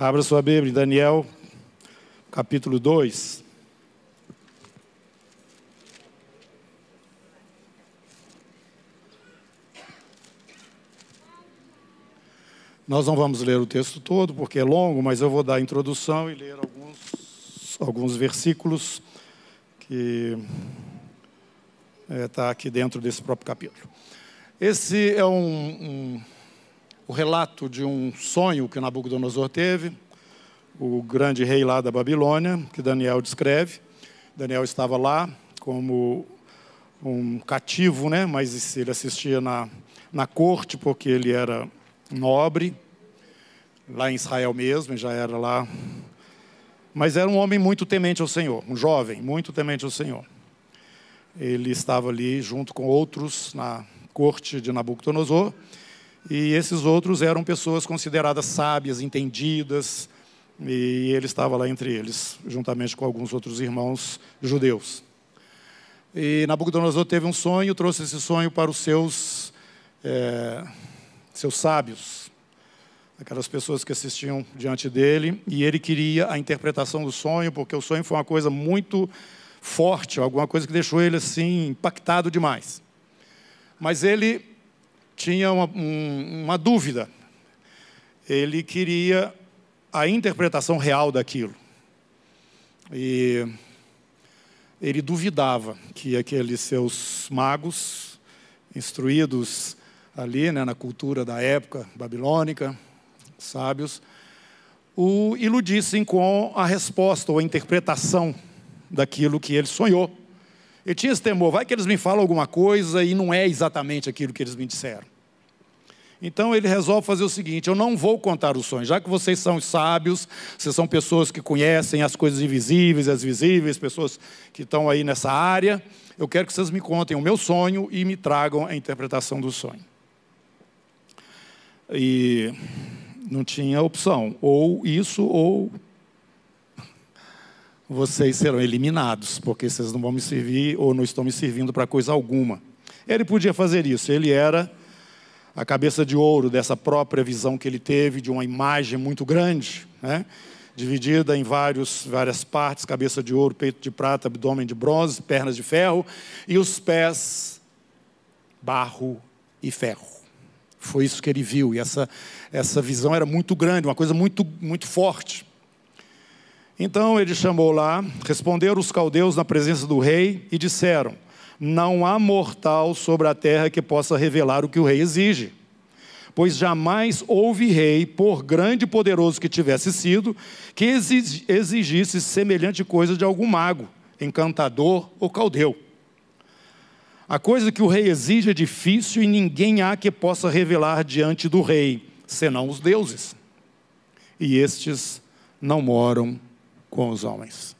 Abra sua Bíblia Daniel, capítulo 2. Nós não vamos ler o texto todo, porque é longo, mas eu vou dar a introdução e ler alguns, alguns versículos que está é, aqui dentro desse próprio capítulo. Esse é um, um, o relato de um sonho que Nabucodonosor teve, o grande rei lá da Babilônia, que Daniel descreve. Daniel estava lá como um cativo, né? mas ele assistia na, na corte, porque ele era nobre, lá em Israel mesmo, já era lá. Mas era um homem muito temente ao Senhor, um jovem muito temente ao Senhor. Ele estava ali junto com outros na corte de Nabucodonosor, e esses outros eram pessoas consideradas sábias, entendidas, e ele estava lá entre eles, juntamente com alguns outros irmãos judeus. E Nabucodonosor teve um sonho, trouxe esse sonho para os seus, é, seus sábios, aquelas pessoas que assistiam diante dele, e ele queria a interpretação do sonho, porque o sonho foi uma coisa muito forte, alguma coisa que deixou ele assim impactado demais. Mas ele tinha uma, um, uma dúvida. Ele queria a interpretação real daquilo. E ele duvidava que aqueles seus magos, instruídos ali né, na cultura da época babilônica, sábios, o iludissem com a resposta ou a interpretação daquilo que ele sonhou. Ele tinha esse temor, vai que eles me falam alguma coisa e não é exatamente aquilo que eles me disseram. Então ele resolve fazer o seguinte: eu não vou contar os sonhos, já que vocês são sábios, vocês são pessoas que conhecem as coisas invisíveis, as visíveis, pessoas que estão aí nessa área, eu quero que vocês me contem o meu sonho e me tragam a interpretação do sonho. E não tinha opção, ou isso ou vocês serão eliminados, porque vocês não vão me servir ou não estão me servindo para coisa alguma. Ele podia fazer isso, ele era a cabeça de ouro dessa própria visão que ele teve de uma imagem muito grande, né? dividida em vários, várias partes: cabeça de ouro, peito de prata, abdômen de bronze, pernas de ferro e os pés barro e ferro. Foi isso que ele viu e essa essa visão era muito grande, uma coisa muito muito forte. Então ele chamou lá, responderam os caldeus na presença do rei e disseram: Não há mortal sobre a terra que possa revelar o que o rei exige. Pois jamais houve rei, por grande e poderoso que tivesse sido, que exigisse semelhante coisa de algum mago, encantador ou caldeu. A coisa que o rei exige é difícil e ninguém há que possa revelar diante do rei, senão os deuses. E estes não moram com os homens.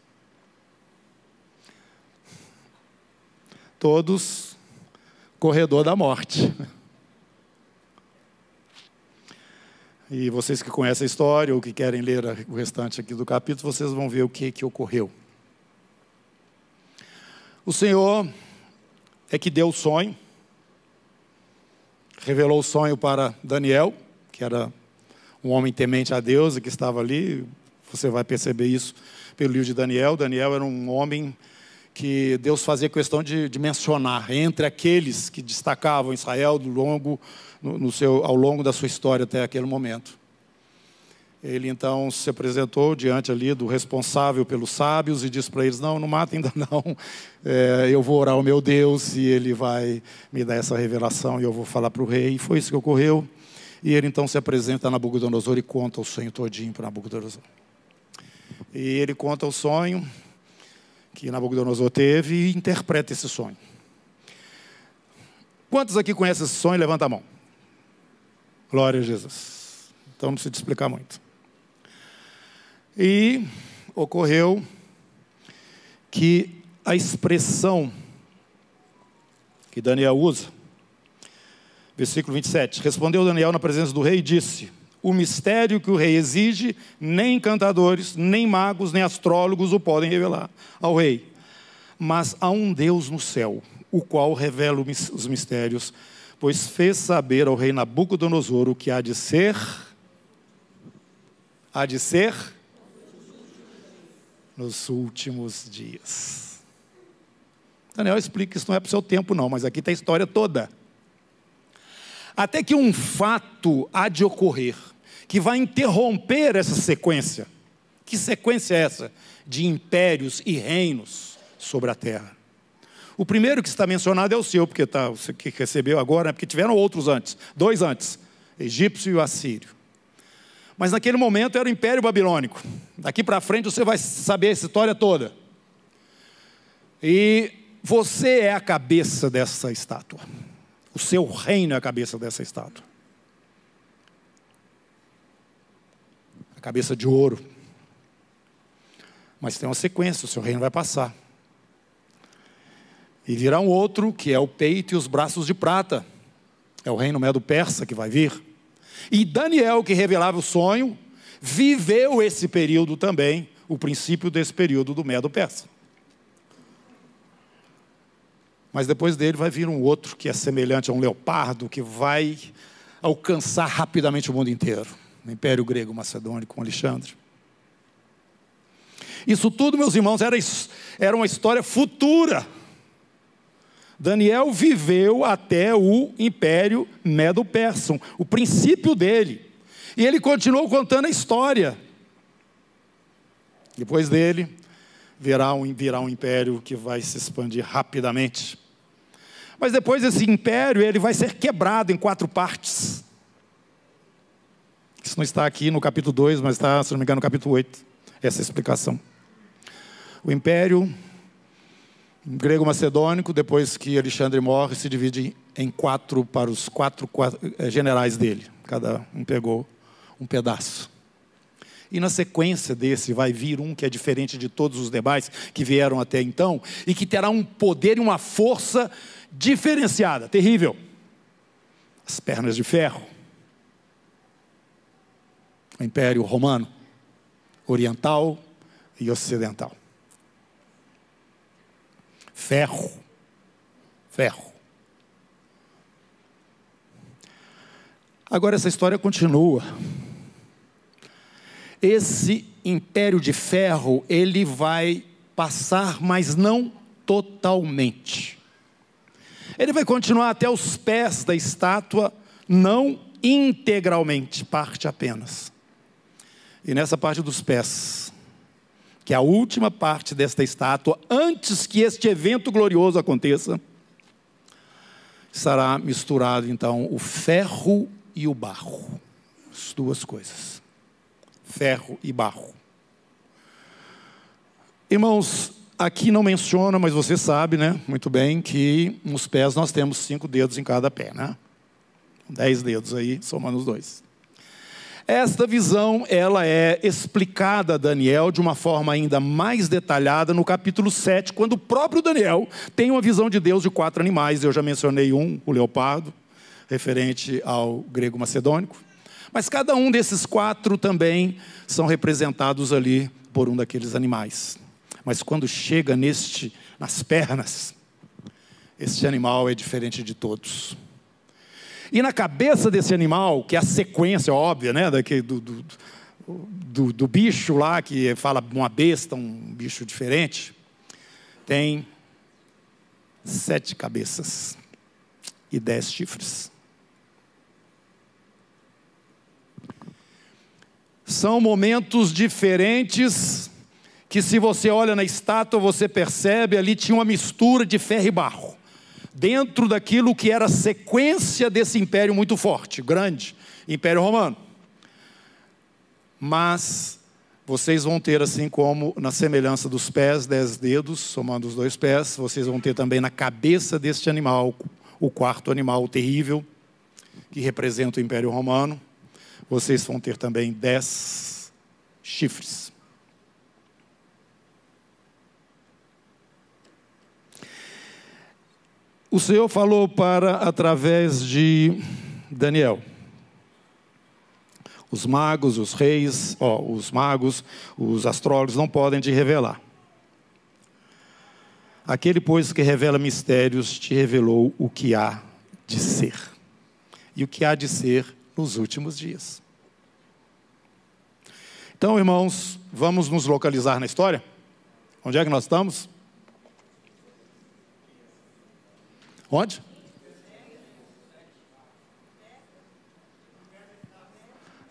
Todos corredor da morte. E vocês que conhecem a história ou que querem ler o restante aqui do capítulo, vocês vão ver o que, que ocorreu. O Senhor é que deu o sonho, revelou o sonho para Daniel, que era um homem temente a Deus e que estava ali, você vai perceber isso pelo livro de Daniel. Daniel era um homem que Deus fazia questão de, de mencionar entre aqueles que destacavam Israel do longo, no, no seu, ao longo da sua história até aquele momento. Ele então se apresentou diante ali do responsável pelos sábios e disse para eles: Não, não mata ainda não. É, eu vou orar ao meu Deus e ele vai me dar essa revelação e eu vou falar para o rei. E foi isso que ocorreu. E ele então se apresenta a Nabucodonosor e conta o sonho todinho para Nabucodonosor. E ele conta o sonho que Nabucodonosor teve e interpreta esse sonho. Quantos aqui conhecem esse sonho? Levanta a mão. Glória a Jesus. Então não precisa explicar muito. E ocorreu que a expressão que Daniel usa, versículo 27, respondeu Daniel na presença do rei e disse: o mistério que o rei exige, nem encantadores, nem magos, nem astrólogos o podem revelar ao rei. Mas há um Deus no céu, o qual revela os mistérios, pois fez saber ao rei Nabucodonosor o que há de ser há de ser nos últimos dias. Daniel explica que isso não é para o seu tempo, não, mas aqui está a história toda. Até que um fato há de ocorrer que vai interromper essa sequência. Que sequência é essa? De impérios e reinos sobre a terra. O primeiro que está mencionado é o seu, porque tá, você que recebeu agora, né? porque tiveram outros antes, dois antes, egípcio e o assírio. Mas naquele momento era o Império Babilônico. Daqui para frente você vai saber essa história toda. E você é a cabeça dessa estátua. O seu reino é a cabeça dessa estátua. A cabeça de ouro. Mas tem uma sequência, o seu reino vai passar. E virá um outro, que é o peito e os braços de prata. É o reino medo-persa que vai vir. E Daniel, que revelava o sonho, viveu esse período também, o princípio desse período do Medo-Persa. Mas depois dele vai vir um outro que é semelhante a um leopardo, que vai alcançar rapidamente o mundo inteiro. O Império Grego Macedônico com Alexandre. Isso tudo, meus irmãos, era, era uma história futura. Daniel viveu até o Império Medo-Persa, o princípio dele. E ele continuou contando a história. Depois dele, virá um, virá um império que vai se expandir rapidamente. Mas depois esse império ele vai ser quebrado em quatro partes. Isso não está aqui no capítulo 2, mas está, se não me engano, no capítulo 8, essa explicação. O império grego macedônico, depois que Alexandre morre, se divide em quatro para os quatro, quatro eh, generais dele. Cada um pegou um pedaço. E na sequência desse vai vir um que é diferente de todos os demais que vieram até então e que terá um poder e uma força diferenciada, terrível. As pernas de ferro. O Império Romano, Oriental e Ocidental ferro. Ferro. Agora essa história continua. Esse império de ferro, ele vai passar, mas não totalmente. Ele vai continuar até os pés da estátua, não integralmente, parte apenas. E nessa parte dos pés, que é a última parte desta estátua, antes que este evento glorioso aconteça, será misturado então o ferro e o barro. As duas coisas. Ferro e barro. Irmãos, aqui não menciona, mas você sabe, né, muito bem, que nos pés nós temos cinco dedos em cada pé, né? Dez dedos aí, somando os dois. Esta visão, ela é explicada a Daniel de uma forma ainda mais detalhada no capítulo 7, quando o próprio Daniel tem uma visão de Deus de quatro animais. Eu já mencionei um, o leopardo, referente ao grego macedônico. Mas cada um desses quatro também são representados ali por um daqueles animais. Mas quando chega neste, nas pernas, este animal é diferente de todos. E na cabeça desse animal, que é a sequência óbvia, né, daquele, do, do, do, do bicho lá, que fala uma besta, um bicho diferente, tem sete cabeças e dez chifres. São momentos diferentes que, se você olha na estátua, você percebe ali tinha uma mistura de ferro e barro dentro daquilo que era a sequência desse império muito forte, grande, Império Romano. Mas vocês vão ter, assim como na semelhança dos pés, dez dedos, somando os dois pés, vocês vão ter também na cabeça deste animal, o quarto animal terrível, que representa o Império Romano, vocês vão ter também dez chifres. O Senhor falou para através de Daniel. Os magos, os reis, ó, os magos, os astrólogos não podem te revelar. Aquele, pois, que revela mistérios, te revelou o que há de ser. E o que há de ser nos últimos dias. Então, irmãos, vamos nos localizar na história? Onde é que nós estamos? Onde?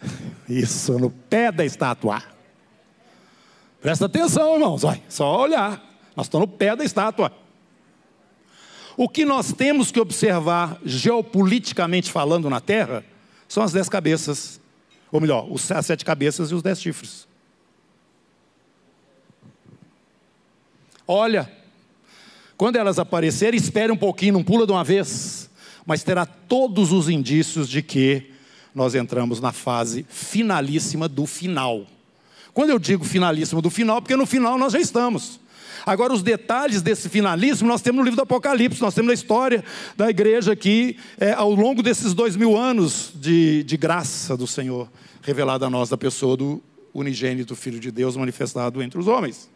Isso, no pé da estátua. Presta atenção, irmãos. Olha, só olhar. Nós estamos no pé da estátua. O que nós temos que observar, geopoliticamente falando, na Terra, são as dez cabeças. Ou melhor, as sete cabeças e os dez chifres. Olha, quando elas aparecerem, espere um pouquinho, não pula de uma vez, mas terá todos os indícios de que nós entramos na fase finalíssima do final. Quando eu digo finalíssimo do final, porque no final nós já estamos. Agora, os detalhes desse finalismo nós temos no livro do Apocalipse, nós temos na história da igreja aqui, é, ao longo desses dois mil anos de, de graça do Senhor, revelada a nós da pessoa do unigênito Filho de Deus manifestado entre os homens.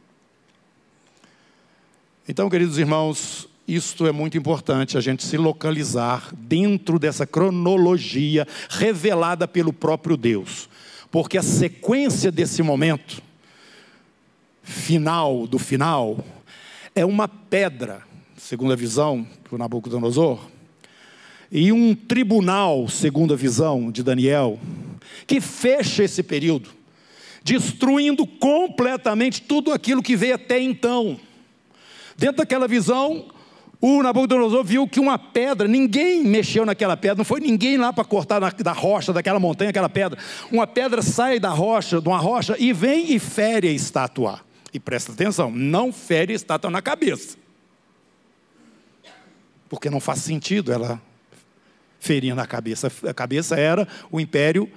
Então, queridos irmãos, isto é muito importante, a gente se localizar dentro dessa cronologia revelada pelo próprio Deus. Porque a sequência desse momento, final do final, é uma pedra, segundo a visão do Nabucodonosor, e um tribunal, segundo a visão de Daniel, que fecha esse período, destruindo completamente tudo aquilo que veio até então. Dentro daquela visão, o Nabucodonosor viu que uma pedra, ninguém mexeu naquela pedra, não foi ninguém lá para cortar na, da rocha, daquela montanha, aquela pedra. Uma pedra sai da rocha, de uma rocha, e vem e fere a estátua. E presta atenção, não fere a estátua na cabeça. Porque não faz sentido ela ferir na cabeça. A cabeça era o império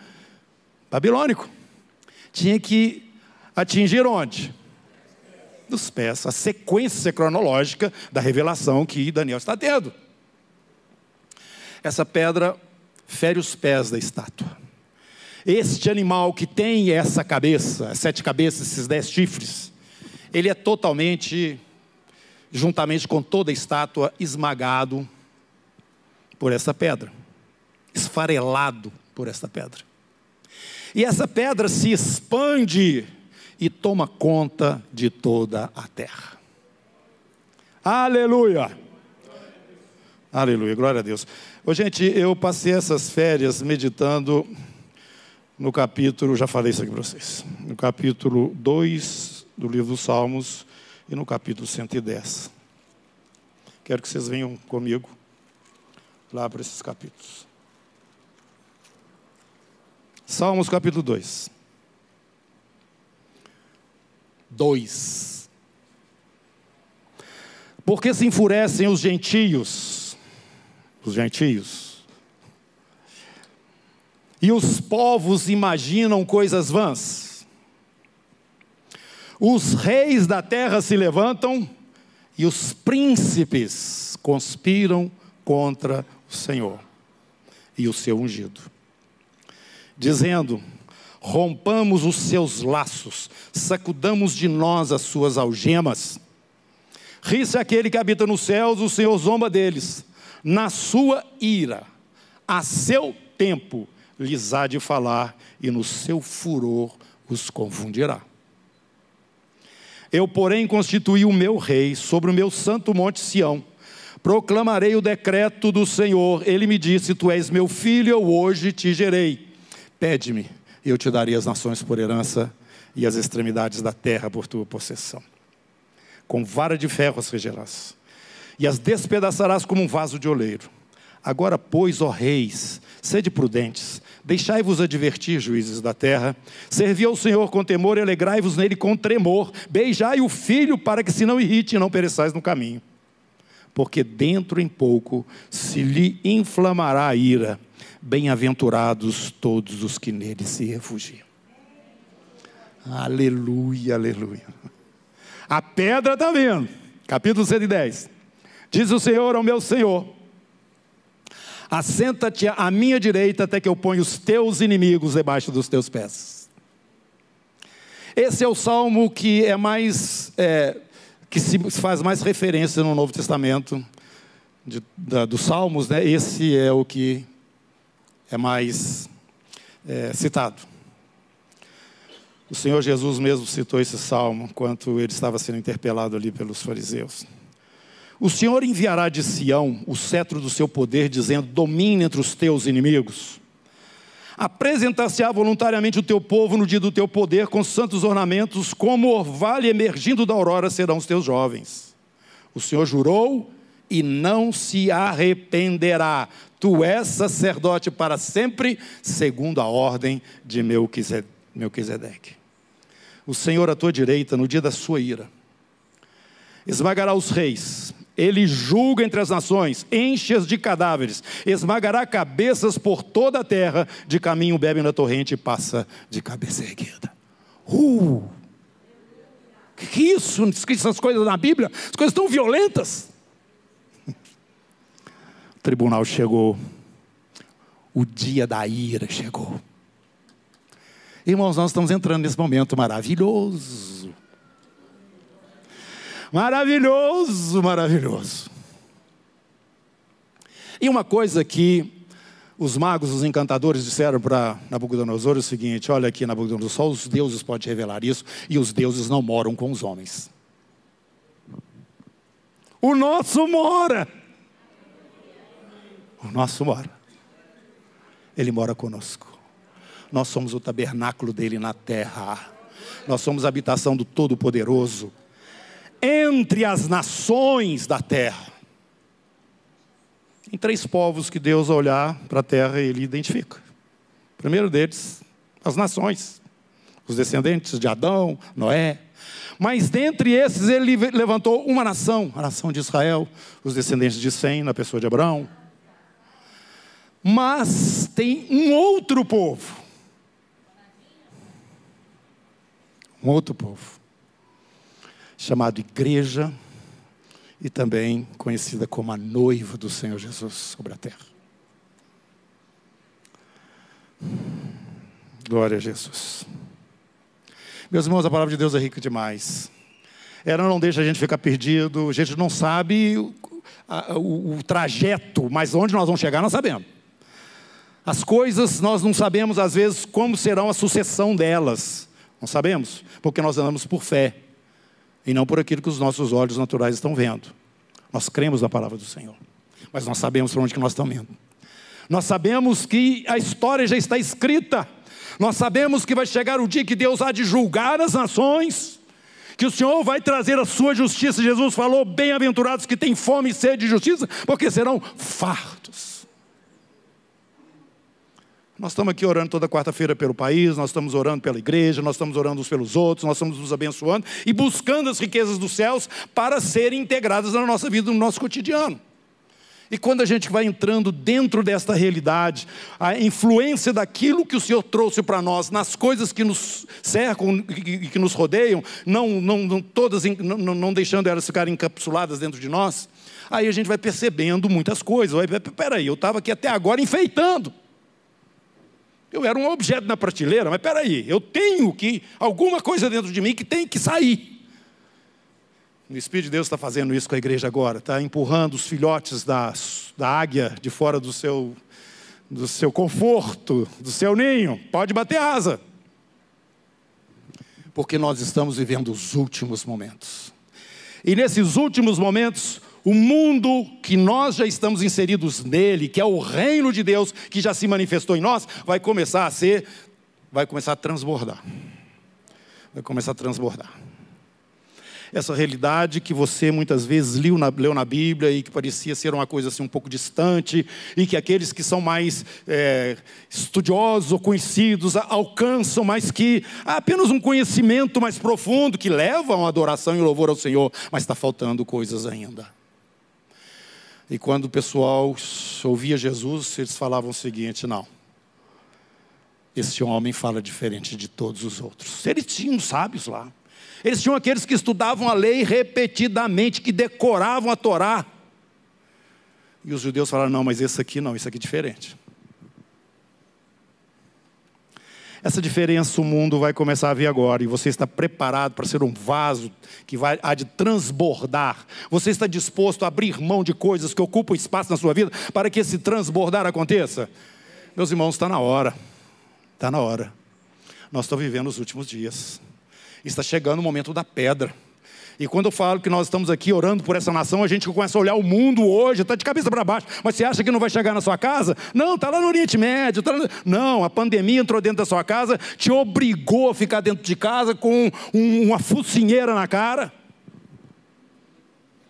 babilônico. Tinha que atingir onde? dos pés, a sequência cronológica da revelação que Daniel está tendo. Essa pedra fere os pés da estátua. Este animal que tem essa cabeça, sete cabeças, esses dez chifres, ele é totalmente, juntamente com toda a estátua, esmagado por essa pedra, esfarelado por essa pedra. E essa pedra se expande e toma conta de toda a terra. Aleluia! Aleluia, glória a Deus. Ô, gente, eu passei essas férias meditando no capítulo, já falei isso aqui para vocês, no capítulo 2 do livro dos Salmos e no capítulo 110. Quero que vocês venham comigo lá para esses capítulos. Salmos capítulo 2. 2. Porque se enfurecem os gentios, os gentios, e os povos imaginam coisas vãs. Os reis da terra se levantam e os príncipes conspiram contra o Senhor e o seu ungido, dizendo: rompamos os seus laços, sacudamos de nós as suas algemas. Ri-se aquele que habita nos céus, o Senhor zomba deles. Na sua ira, a seu tempo, lhes há de falar, e no seu furor os confundirá. Eu, porém, constituí o meu rei sobre o meu santo monte Sião. Proclamarei o decreto do Senhor. Ele me disse: Tu és meu filho, eu hoje te gerei. Pede-me eu te darei as nações por herança e as extremidades da terra por tua possessão. Com vara de ferro as regerás, e as despedaçarás como um vaso de oleiro. Agora, pois, ó reis, sede prudentes, deixai-vos advertir, juízes da terra, servi ao Senhor com temor e alegrai-vos nele com tremor, beijai o filho para que se não irrite e não pereçais no caminho. Porque dentro em pouco se lhe inflamará a ira, Bem-aventurados todos os que nele se refugiam. Aleluia, aleluia. A pedra está vindo. Capítulo 110. Diz o Senhor ao meu Senhor: Assenta-te à minha direita até que eu ponha os teus inimigos debaixo dos teus pés. Esse é o salmo que é mais é, que se faz mais referência no Novo Testamento de, da, dos Salmos, né? Esse é o que é mais é, citado. O Senhor Jesus mesmo citou esse salmo enquanto ele estava sendo interpelado ali pelos fariseus. O Senhor enviará de Sião o cetro do seu poder, dizendo: domine entre os teus inimigos. Apresentar-se-á voluntariamente o teu povo no dia do teu poder, com santos ornamentos, como orvalho emergindo da aurora serão os teus jovens. O Senhor jurou e não se arrependerá. Tu és sacerdote para sempre, segundo a ordem de Melquisedeque. O Senhor à tua direita, no dia da sua ira, esmagará os reis, ele julga entre as nações, enche-as de cadáveres, esmagará cabeças por toda a terra, de caminho bebe na torrente e passa de cabeça erguida. Uh! Que, que isso? Essas coisas na Bíblia, as coisas tão violentas. O tribunal chegou, o dia da ira chegou. Irmãos, nós estamos entrando nesse momento maravilhoso Maravilhoso, maravilhoso. E uma coisa que os magos, os encantadores disseram para Nabucodonosor é o seguinte: olha aqui, Nabucodonosor, só os deuses podem revelar isso, e os deuses não moram com os homens. O nosso mora. O nosso mora. Ele mora conosco. Nós somos o tabernáculo dele na terra. Nós somos a habitação do Todo-Poderoso entre as nações da terra. Tem três povos que Deus, ao olhar para a terra, ele identifica. O primeiro deles, as nações, os descendentes de Adão, Noé. Mas dentre esses, ele levantou uma nação, a nação de Israel, os descendentes de Sem, na pessoa de Abraão. Mas tem um outro povo. Um outro povo chamado igreja e também conhecida como a noiva do Senhor Jesus sobre a terra. Glória a Jesus. Meus irmãos, a palavra de Deus é rica demais. Ela não deixa a gente ficar perdido, a gente não sabe o, o, o trajeto, mas onde nós vamos chegar nós sabemos. As coisas nós não sabemos às vezes como serão a sucessão delas. Não sabemos, porque nós andamos por fé e não por aquilo que os nossos olhos naturais estão vendo. Nós cremos na palavra do Senhor, mas nós sabemos para onde que nós estamos indo. Nós sabemos que a história já está escrita. Nós sabemos que vai chegar o dia que Deus há de julgar as nações, que o Senhor vai trazer a sua justiça. Jesus falou: bem-aventurados que têm fome e sede de justiça, porque serão fartos. Nós estamos aqui orando toda quarta-feira pelo país, nós estamos orando pela igreja, nós estamos orando uns pelos outros, nós estamos nos abençoando e buscando as riquezas dos céus para serem integradas na nossa vida, no nosso cotidiano. E quando a gente vai entrando dentro desta realidade, a influência daquilo que o Senhor trouxe para nós, nas coisas que nos cercam e que nos rodeiam, não, não, não todas, não, não deixando elas ficarem encapsuladas dentro de nós, aí a gente vai percebendo muitas coisas. Peraí, eu estava aqui até agora enfeitando. Eu era um objeto na prateleira, mas peraí, eu tenho que, alguma coisa dentro de mim que tem que sair. O Espírito de Deus está fazendo isso com a igreja agora, está empurrando os filhotes da, da águia de fora do seu, do seu conforto, do seu ninho. Pode bater asa. Porque nós estamos vivendo os últimos momentos. E nesses últimos momentos, o mundo que nós já estamos inseridos nele, que é o reino de Deus que já se manifestou em nós, vai começar a ser, vai começar a transbordar. Vai começar a transbordar. Essa realidade que você muitas vezes leu na, leu na Bíblia e que parecia ser uma coisa assim um pouco distante, e que aqueles que são mais é, estudiosos ou conhecidos alcançam, mas que há apenas um conhecimento mais profundo que leva a uma adoração e louvor ao Senhor, mas está faltando coisas ainda. E quando o pessoal ouvia Jesus, eles falavam o seguinte: não, esse homem fala diferente de todos os outros. Eles tinham sábios lá. Eles tinham aqueles que estudavam a lei repetidamente, que decoravam a Torá. E os judeus falaram: não, mas esse aqui não, esse aqui é diferente. Essa diferença o mundo vai começar a ver agora, e você está preparado para ser um vaso que vai, há de transbordar. Você está disposto a abrir mão de coisas que ocupam espaço na sua vida para que esse transbordar aconteça? Meus irmãos, está na hora. Está na hora. Nós estamos vivendo os últimos dias. Está chegando o momento da pedra. E quando eu falo que nós estamos aqui orando por essa nação, a gente começa a olhar o mundo hoje, está de cabeça para baixo. Mas você acha que não vai chegar na sua casa? Não, está lá no Oriente Médio. Tá lá... Não, a pandemia entrou dentro da sua casa, te obrigou a ficar dentro de casa com um, uma focinheira na cara.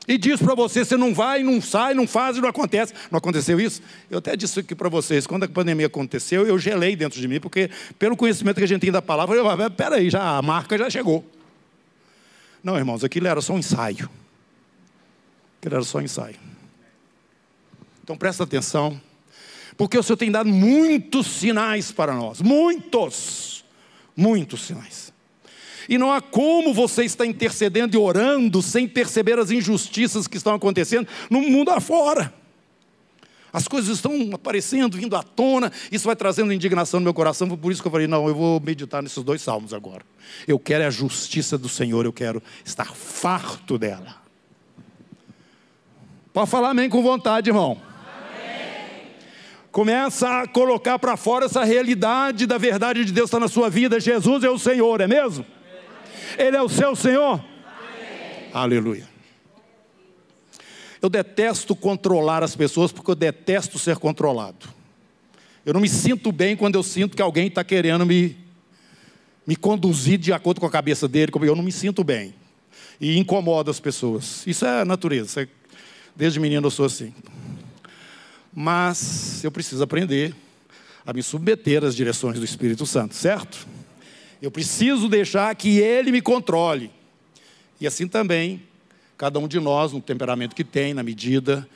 E diz para você, você não vai, não sai, não faz e não acontece. Não aconteceu isso? Eu até disse aqui para vocês, quando a pandemia aconteceu, eu gelei dentro de mim, porque pelo conhecimento que a gente tem da palavra, eu falei, peraí, já, a marca já chegou. Não, irmãos, aquilo era só um ensaio. Aquilo era só um ensaio. Então presta atenção, porque o Senhor tem dado muitos sinais para nós, muitos, muitos sinais. E não há como você estar intercedendo e orando sem perceber as injustiças que estão acontecendo no mundo afora. As coisas estão aparecendo, vindo à tona, isso vai trazendo indignação no meu coração, por isso que eu falei: não, eu vou meditar nesses dois salmos agora. Eu quero a justiça do Senhor, eu quero estar farto dela. Pode falar amém com vontade, irmão. Começa a colocar para fora essa realidade da verdade de Deus está na sua vida. Jesus é o Senhor, é mesmo? Ele é o seu Senhor? Amém. Aleluia. Eu detesto controlar as pessoas porque eu detesto ser controlado. Eu não me sinto bem quando eu sinto que alguém está querendo me, me conduzir de acordo com a cabeça dele. Eu não me sinto bem. E incomoda as pessoas. Isso é natureza. Desde menino eu sou assim. Mas eu preciso aprender a me submeter às direções do Espírito Santo, certo? Eu preciso deixar que ele me controle. E assim também Cada um de nós, no temperamento que tem, na medida,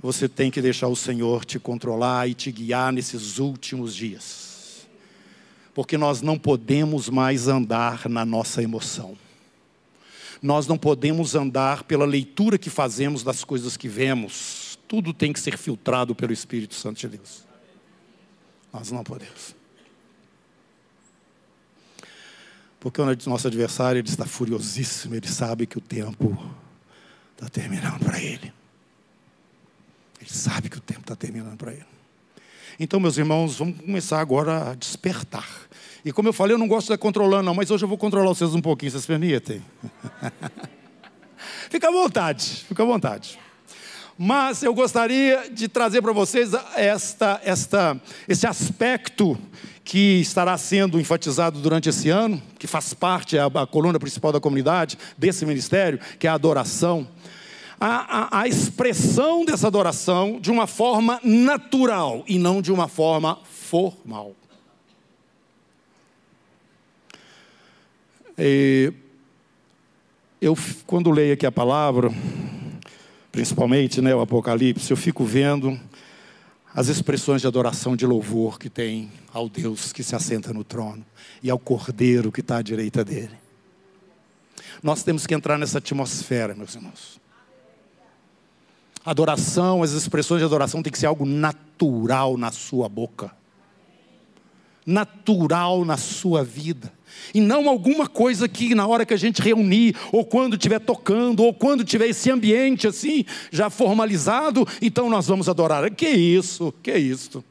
você tem que deixar o Senhor te controlar e te guiar nesses últimos dias. Porque nós não podemos mais andar na nossa emoção. Nós não podemos andar pela leitura que fazemos das coisas que vemos. Tudo tem que ser filtrado pelo Espírito Santo de Deus. Nós não podemos. Porque o nosso adversário ele está furiosíssimo, ele sabe que o tempo está terminando para ele. Ele sabe que o tempo está terminando para ele. Então, meus irmãos, vamos começar agora a despertar. E como eu falei, eu não gosto de controlando, não, mas hoje eu vou controlar vocês um pouquinho, vocês permitem? fica à vontade, fica à vontade. Mas eu gostaria de trazer para vocês esta, esta, esse aspecto que estará sendo enfatizado durante esse ano, que faz parte, é a, a coluna principal da comunidade, desse ministério, que é a adoração a, a, a expressão dessa adoração de uma forma natural e não de uma forma formal. E eu, quando leio aqui a palavra, principalmente né, o Apocalipse, eu fico vendo as expressões de adoração, de louvor que tem ao Deus que se assenta no trono e ao Cordeiro que está à direita dele. Nós temos que entrar nessa atmosfera, meus irmãos adoração, as expressões de adoração tem que ser algo natural na sua boca. Natural na sua vida. E não alguma coisa que na hora que a gente reunir, ou quando estiver tocando, ou quando tiver esse ambiente assim, já formalizado, então nós vamos adorar. Que isso, que isso.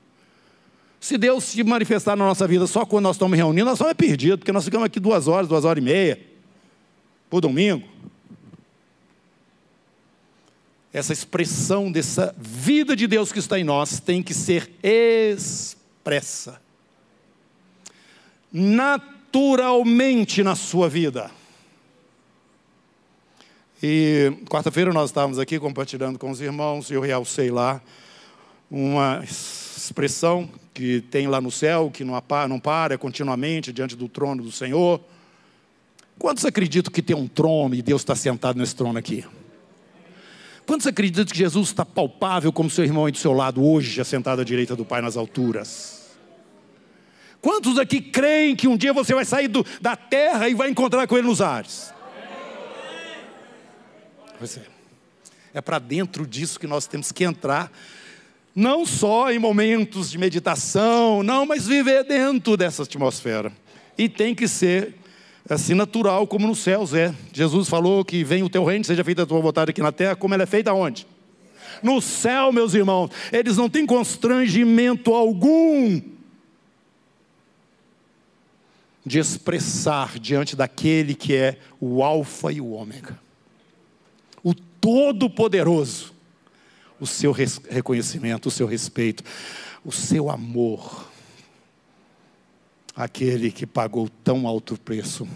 Se Deus se manifestar na nossa vida só quando nós estamos reunindo, nós somos perdidos, porque nós ficamos aqui duas horas, duas horas e meia, por domingo essa expressão dessa vida de Deus que está em nós tem que ser expressa naturalmente na sua vida. E quarta-feira nós estávamos aqui compartilhando com os irmãos e eu realcei lá uma expressão que tem lá no céu, que não para continuamente diante do trono do Senhor. Quantos acreditam que tem um trono e Deus está sentado nesse trono aqui? Quantos acreditam que Jesus está palpável como seu irmão aí do seu lado hoje, assentado à direita do Pai nas alturas? Quantos aqui creem que um dia você vai sair do, da terra e vai encontrar com Ele nos ares? Pois é. É para dentro disso que nós temos que entrar, não só em momentos de meditação, não, mas viver dentro dessa atmosfera. E tem que ser assim natural como nos céus é. Jesus falou que vem o teu reino, seja feita a tua vontade aqui na terra, como ela é feita onde? No céu, meus irmãos. Eles não têm constrangimento algum de expressar diante daquele que é o Alfa e o Ômega, o Todo-Poderoso, o seu reconhecimento, o seu respeito, o seu amor, aquele que pagou tão alto preço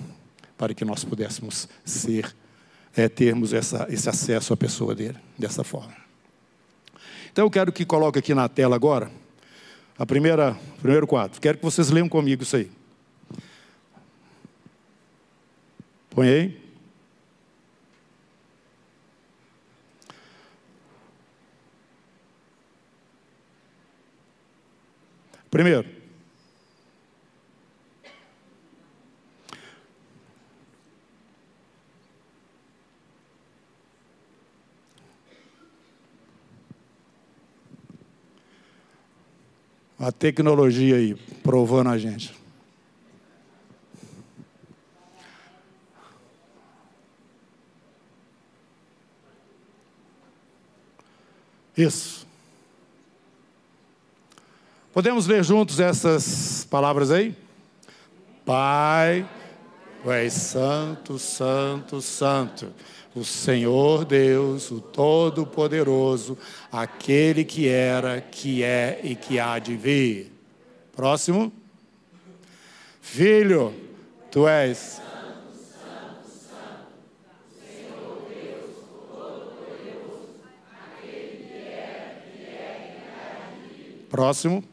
para que nós pudéssemos ser, é, termos essa, esse acesso à pessoa dele, dessa forma. Então eu quero que coloque aqui na tela agora a primeira, primeiro quadro. Quero que vocês leiam comigo isso aí. Põe aí. Primeiro, a tecnologia aí provando a gente. Isso. Podemos ler juntos essas palavras aí? Pai, tu és santo, santo, santo o Senhor Deus, o Todo-Poderoso, aquele que era, que é e que há de vir. Próximo. Filho, tu és. Próximo.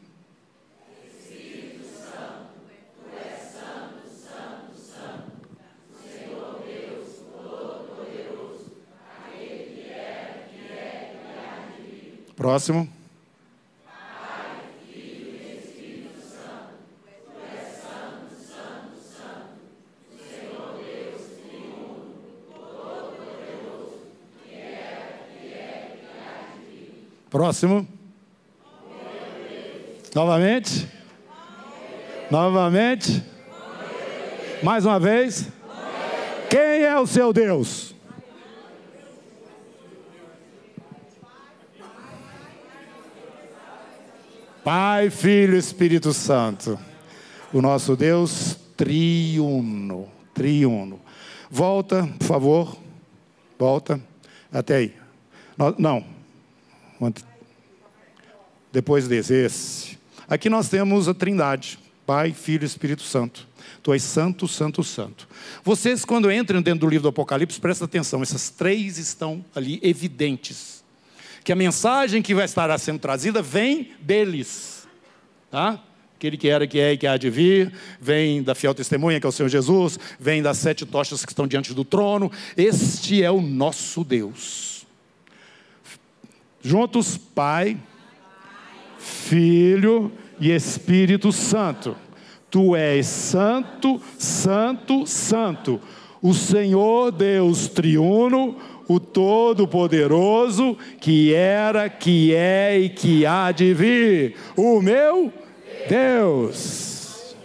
Próximo. Próximo. Novamente. Novamente. Mais uma vez. Quem é o seu Deus? Pai, Filho e Espírito Santo. O nosso Deus triuno, triuno. Volta, por favor. Volta. Até aí. Não. Depois desse, esse. Aqui nós temos a Trindade. Pai, Filho e Espírito Santo. Tu és santo, santo, santo. Vocês, quando entram dentro do livro do Apocalipse, prestem atenção, essas três estão ali evidentes que a mensagem que vai estar sendo trazida vem deles. Tá? Aquele que era, que é e que há de vir, vem da fiel testemunha, que é o Senhor Jesus, vem das sete tochas que estão diante do trono. Este é o nosso Deus. Juntos, Pai, Filho e Espírito Santo. Tu és santo, santo, santo. O Senhor Deus triuno, o Todo-Poderoso, que era, que é e que há de vir, o meu Deus.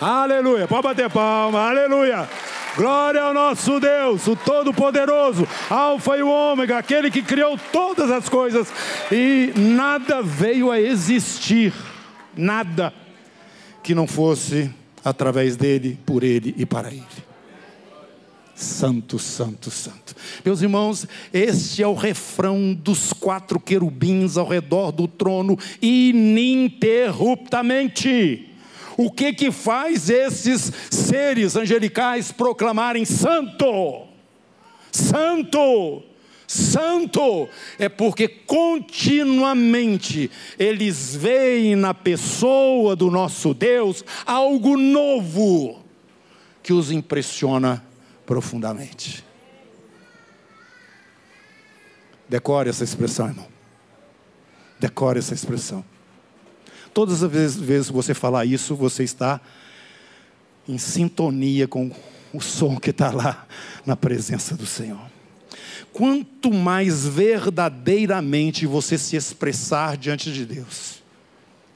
Aleluia, pode bater palma, aleluia. Glória ao nosso Deus, o Todo-Poderoso, Alfa e o Ômega, aquele que criou todas as coisas e nada veio a existir, nada que não fosse através dele, por ele e para ele. Santo, santo, santo. Meus irmãos, este é o refrão dos quatro querubins ao redor do trono, ininterruptamente. O que que faz esses seres angelicais proclamarem santo? Santo! Santo é porque continuamente eles veem na pessoa do nosso Deus algo novo que os impressiona profundamente. Decore essa expressão, irmão. Decore essa expressão. Todas as vezes que você falar isso, você está em sintonia com o som que está lá na presença do Senhor. Quanto mais verdadeiramente você se expressar diante de Deus,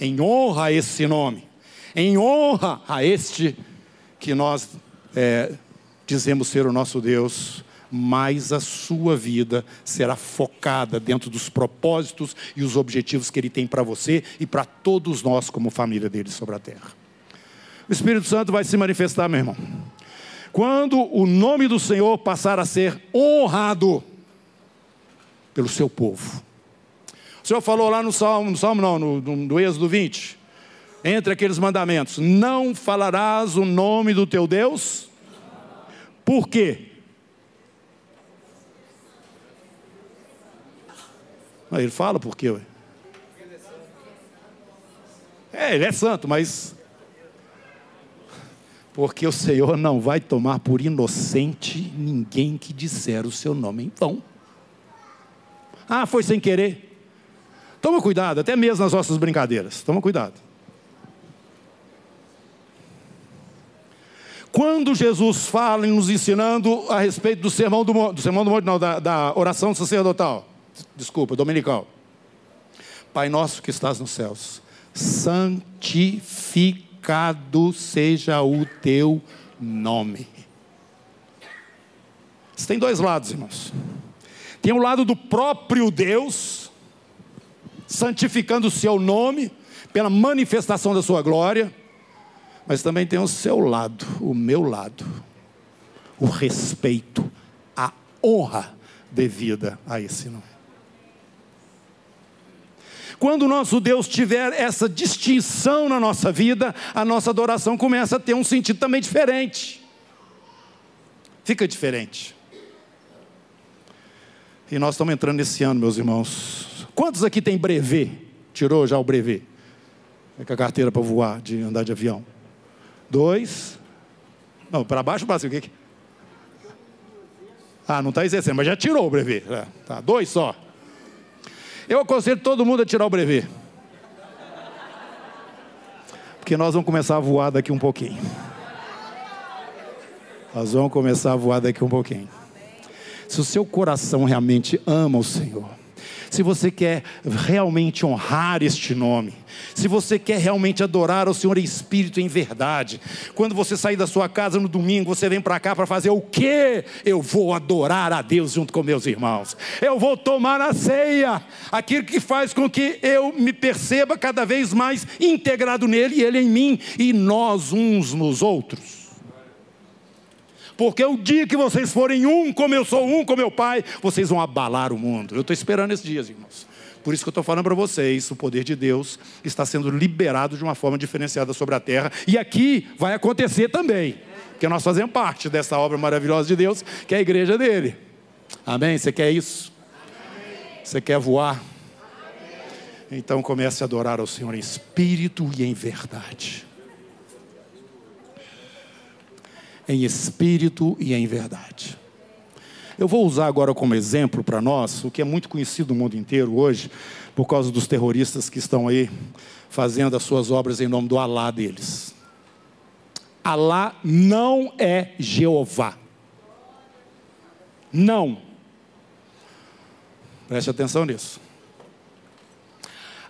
em honra a esse nome, em honra a este que nós é, dizemos ser o nosso Deus, mais a sua vida será focada dentro dos propósitos e os objetivos que Ele tem para você e para todos nós, como família dele sobre a terra. o Espírito Santo vai se manifestar, meu irmão? Quando o nome do Senhor passar a ser honrado pelo seu povo. O Senhor falou lá no Salmo, no Salmo não, no, no, no Êxodo 20, entre aqueles mandamentos: Não falarás o nome do teu Deus. Por quê? Aí ele fala por quê? Ué? É, ele é santo, mas. Porque o Senhor não vai tomar por inocente ninguém que disser o seu nome em vão. Ah, foi sem querer. Toma cuidado, até mesmo nas nossas brincadeiras. Toma cuidado. Quando Jesus fala nos ensinando a respeito do sermão do do sermão do monte, não, da, da oração sacerdotal, desculpa, dominical. Pai nosso que estás nos céus, santificado seja o teu nome. Você tem dois lados, irmãos. Tem o lado do próprio Deus, santificando o seu nome, pela manifestação da sua glória, mas também tem o seu lado, o meu lado, o respeito, a honra devida a esse nome. Quando o nosso Deus tiver essa distinção na nossa vida, a nossa adoração começa a ter um sentido também diferente. Fica diferente. E nós estamos entrando nesse ano, meus irmãos. Quantos aqui tem brevet? Tirou já o brevet? É com a carteira para voar, de andar de avião. Dois. Não, para baixo para cima? O que, que Ah, não está exercendo, mas já tirou o brevet. É, tá, dois só. Eu aconselho todo mundo a tirar o brevet. Porque nós vamos começar a voar daqui um pouquinho. Nós vamos começar a voar daqui um pouquinho. Se o seu coração realmente ama o Senhor, se você quer realmente honrar este nome, se você quer realmente adorar o Senhor em espírito e em verdade, quando você sair da sua casa no domingo, você vem para cá para fazer o quê? Eu vou adorar a Deus junto com meus irmãos. Eu vou tomar a ceia, aquilo que faz com que eu me perceba cada vez mais integrado nele e ele em mim e nós uns nos outros. Porque o dia que vocês forem um, como eu sou um com meu Pai, vocês vão abalar o mundo. Eu estou esperando esses dias, irmãos. Por isso que eu estou falando para vocês, o poder de Deus está sendo liberado de uma forma diferenciada sobre a terra. E aqui vai acontecer também. Porque nós fazemos parte dessa obra maravilhosa de Deus, que é a igreja dele. Amém? Você quer isso? Você quer voar? Então comece a adorar ao Senhor em espírito e em verdade. em espírito e em verdade. Eu vou usar agora como exemplo para nós o que é muito conhecido no mundo inteiro hoje, por causa dos terroristas que estão aí fazendo as suas obras em nome do Alá deles. Alá não é Jeová. Não. Preste atenção nisso.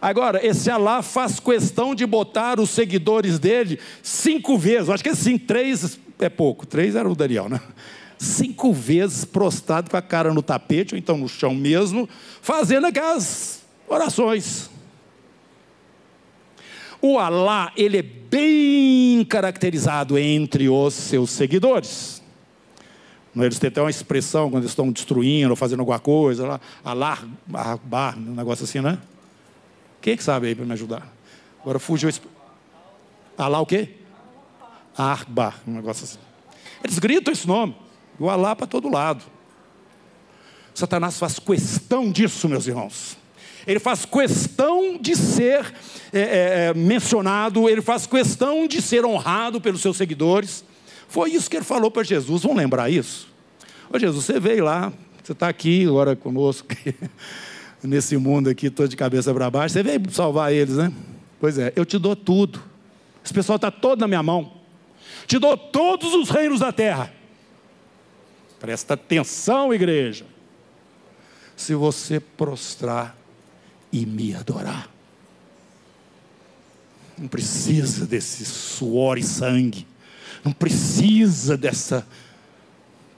Agora, esse Alá faz questão de botar os seguidores dele cinco vezes, acho que assim, três é pouco, três era o Daniel, né? Cinco vezes prostrado com a cara no tapete, ou então no chão mesmo, fazendo aquelas orações. O Alá, ele é bem caracterizado entre os seus seguidores. Eles têm até uma expressão quando estão destruindo ou fazendo alguma coisa, lá, Alá, bar, um negócio assim, né? Quem é que sabe aí para me ajudar? Agora fugiu. Alá o quê? Arba, um negócio assim. Eles gritam esse nome. O Alá para todo lado. Satanás faz questão disso, meus irmãos. Ele faz questão de ser é, é, é, mencionado, ele faz questão de ser honrado pelos seus seguidores. Foi isso que ele falou para Jesus. Vamos lembrar isso? Ô Jesus, você veio lá, você está aqui agora conosco, nesse mundo aqui, todo de cabeça para baixo. Você veio salvar eles, né? Pois é, eu te dou tudo. Esse pessoal está todo na minha mão. Te dou todos os reinos da terra. Presta atenção, igreja. Se você prostrar e me adorar. Não precisa desse suor e sangue. Não precisa dessa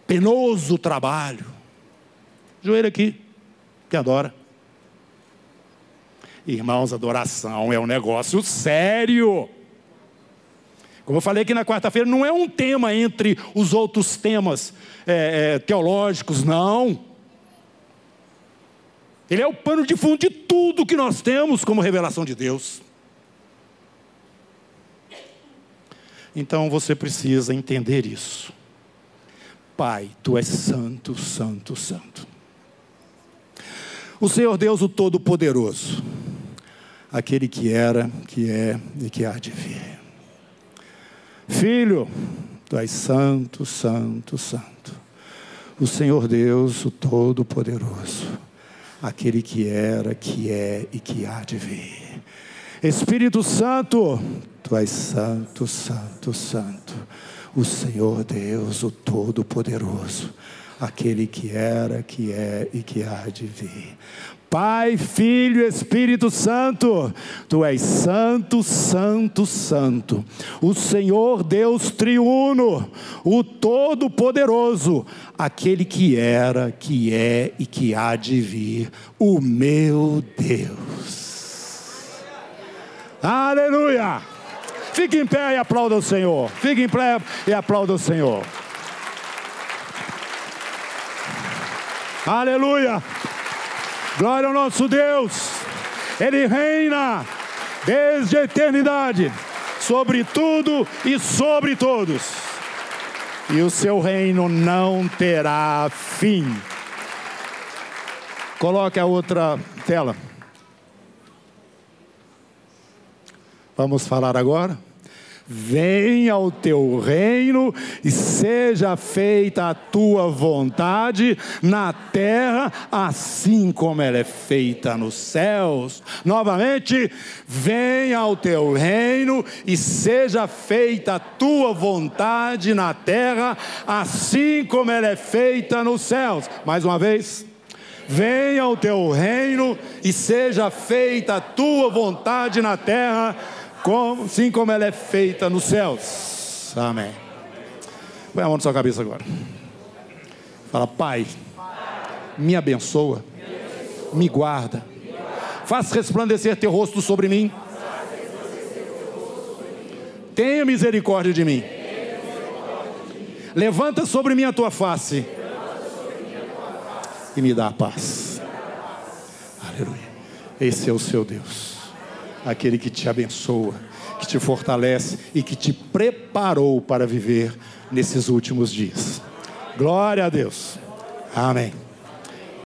penoso trabalho. Joelho aqui, que adora. Irmãos, adoração é um negócio sério. Como eu falei aqui na quarta-feira, não é um tema entre os outros temas é, é, teológicos, não. Ele é o pano de fundo de tudo que nós temos como revelação de Deus. Então você precisa entender isso. Pai, tu és santo, santo, santo. O Senhor Deus, o Todo-Poderoso, aquele que era, que é e que há de vir. Filho, tu és santo, santo, santo. O Senhor Deus, o Todo-Poderoso, aquele que era, que é e que há de vir. Espírito Santo, tu és santo, santo, santo. O Senhor Deus, o Todo-Poderoso, aquele que era, que é e que há de vir. Pai, Filho Espírito Santo, Tu és santo, santo, santo, o Senhor Deus triuno, o Todo-Poderoso, aquele que era, que é e que há de vir, o meu Deus. Aleluia! Fique em pé e aplauda o Senhor. Fique em pé e aplauda o Senhor. Aleluia! Glória ao nosso Deus. Ele reina desde a eternidade sobre tudo e sobre todos. E o seu reino não terá fim. Coloque a outra tela. Vamos falar agora? Venha o teu reino e seja feita a tua vontade na terra, assim como ela é feita nos céus. Novamente, venha o teu reino e seja feita a tua vontade na terra, assim como ela é feita nos céus. Mais uma vez. Venha o teu reino e seja feita a tua vontade na terra, como, assim como ela é feita nos céus. Amém. Põe a mão na sua cabeça agora. Fala, Pai, me abençoa, me guarda, faz resplandecer teu rosto sobre mim. Tenha misericórdia de mim. Levanta sobre mim a tua face e me dá a paz. Aleluia. Esse é o seu Deus aquele que te abençoa, que te fortalece e que te preparou para viver nesses últimos dias. Glória a Deus. Amém.